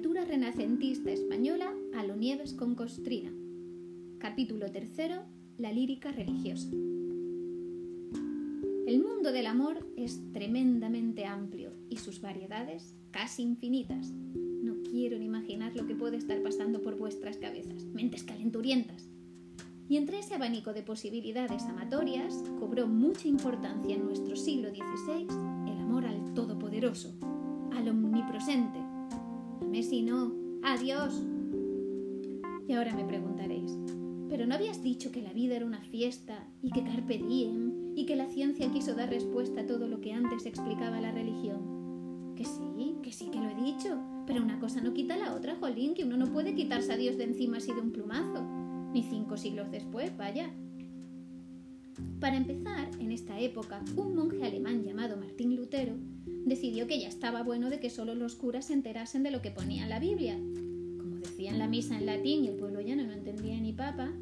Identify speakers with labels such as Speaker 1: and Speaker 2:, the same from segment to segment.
Speaker 1: renacentista española Alo Nieves con Costrina. Capítulo tercero, la lírica religiosa. El mundo del amor es tremendamente amplio y sus variedades casi infinitas. No quiero ni imaginar lo que puede estar pasando por vuestras cabezas, mentes calenturientas. Y entre ese abanico de posibilidades amatorias cobró mucha importancia en nuestro siglo XVI el amor al Todopoderoso, al Omnipresente. Dame si no, adiós. Y ahora me preguntaréis, ¿pero no habías dicho que la vida era una fiesta y que carpe diem y que la ciencia quiso dar respuesta a todo lo que antes explicaba la religión? Que sí, que sí que lo he dicho, pero una cosa no quita la otra, Jolín, que uno no puede quitarse a Dios de encima así de un plumazo ni cinco siglos después, vaya. Para empezar, en esta época, un monje alemán llamado Martín Lutero decidió que ya estaba bueno de que solo los curas se enterasen de lo que ponía en la Biblia, como decían la misa en latín y el pueblo llano no entendía ni papa,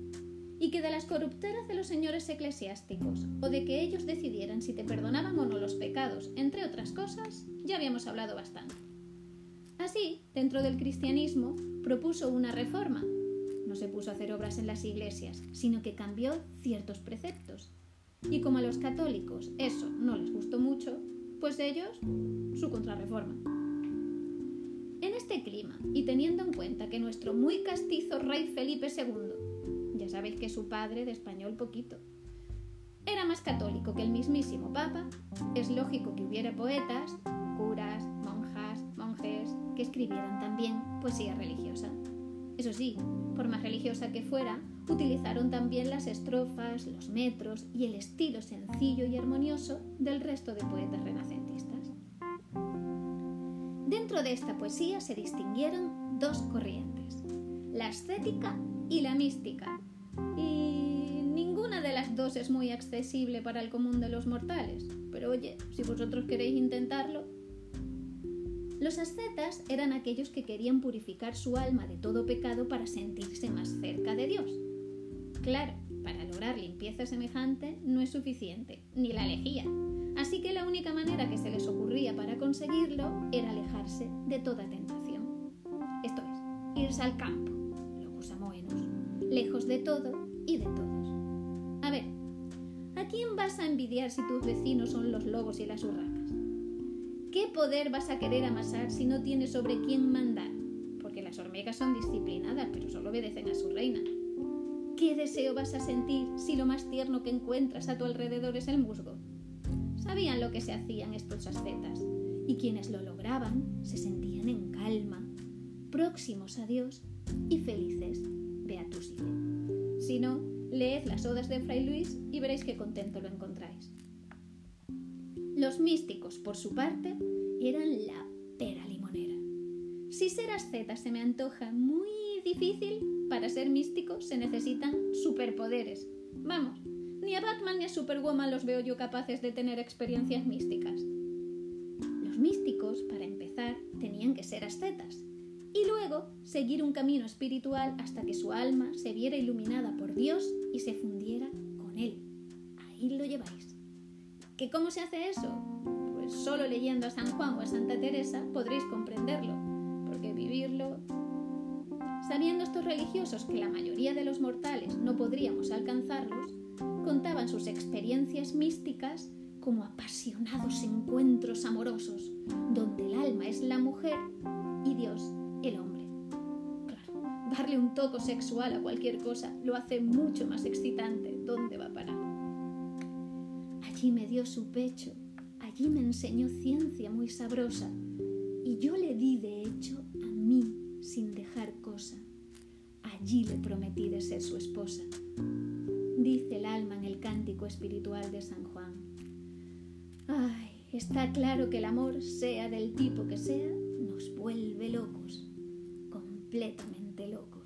Speaker 1: y que de las corrupteras de los señores eclesiásticos, o de que ellos decidieran si te perdonaban o no los pecados, entre otras cosas, ya habíamos hablado bastante. Así, dentro del cristianismo, propuso una reforma, no se puso a hacer obras en las iglesias, sino que cambió ciertos preceptos. Y como a los católicos eso no les gustó mucho, pues ellos su contrarreforma. En este clima, y teniendo en cuenta que nuestro muy castizo rey Felipe II, ya sabéis que su padre de español poquito, era más católico que el mismísimo Papa, es lógico que hubiera poetas, curas, monjas, monjes, que escribieran también poesía religiosa. Eso sí, por más religiosa que fuera, utilizaron también las estrofas, los metros y el estilo sencillo y armonioso del resto de poetas renacentistas. Dentro de esta poesía se distinguieron dos corrientes, la ascética y la mística, y ninguna de las dos es muy accesible para el común de los mortales, pero oye, si vosotros queréis intentarlo, los ascetas eran aquellos que querían purificar su alma de todo pecado para sentirse más cerca de Dios. Claro, para lograr limpieza semejante no es suficiente, ni la lejía. Así que la única manera que se les ocurría para conseguirlo era alejarse de toda tentación. Esto es, irse al campo, locus amoenos, lejos de todo y de todos. A ver, ¿a quién vas a envidiar si tus vecinos son los lobos y las urracas? ¿Qué poder vas a querer amasar si no tienes sobre quién mandar? Porque las hormigas son disciplinadas, pero solo obedecen a su reina. ¿Qué deseo vas a sentir si lo más tierno que encuentras a tu alrededor es el musgo? Sabían lo que se hacían estos ascetas, y quienes lo lograban se sentían en calma, próximos a Dios y felices. Beatusile. Si no, leed las odas de Fray Luis y veréis qué contento lo encontráis. Los místicos, por su parte, eran la pera limonera. Si ser asceta se me antoja muy difícil, para ser místico se necesitan superpoderes. Vamos, ni a Batman ni a Superwoman los veo yo capaces de tener experiencias místicas. Los místicos, para empezar, tenían que ser ascetas y luego seguir un camino espiritual hasta que su alma se viera iluminada por Dios y se fundiera con Él. Ahí lo lleváis. ¿Que cómo se hace eso? Pues solo leyendo a San Juan o a Santa Teresa podréis comprenderlo, porque vivirlo... Sabiendo estos religiosos que la mayoría de los mortales no podríamos alcanzarlos, contaban sus experiencias místicas como apasionados encuentros amorosos, donde el alma es la mujer y Dios el hombre. Claro, darle un toco sexual a cualquier cosa lo hace mucho más excitante. ¿Dónde va a? Allí me dio su pecho, allí me enseñó ciencia muy sabrosa, y yo le di de hecho a mí sin dejar cosa. Allí le prometí de ser su esposa. Dice el alma en el cántico espiritual de San Juan. Ay, está claro que el amor, sea del tipo que sea, nos vuelve locos, completamente locos.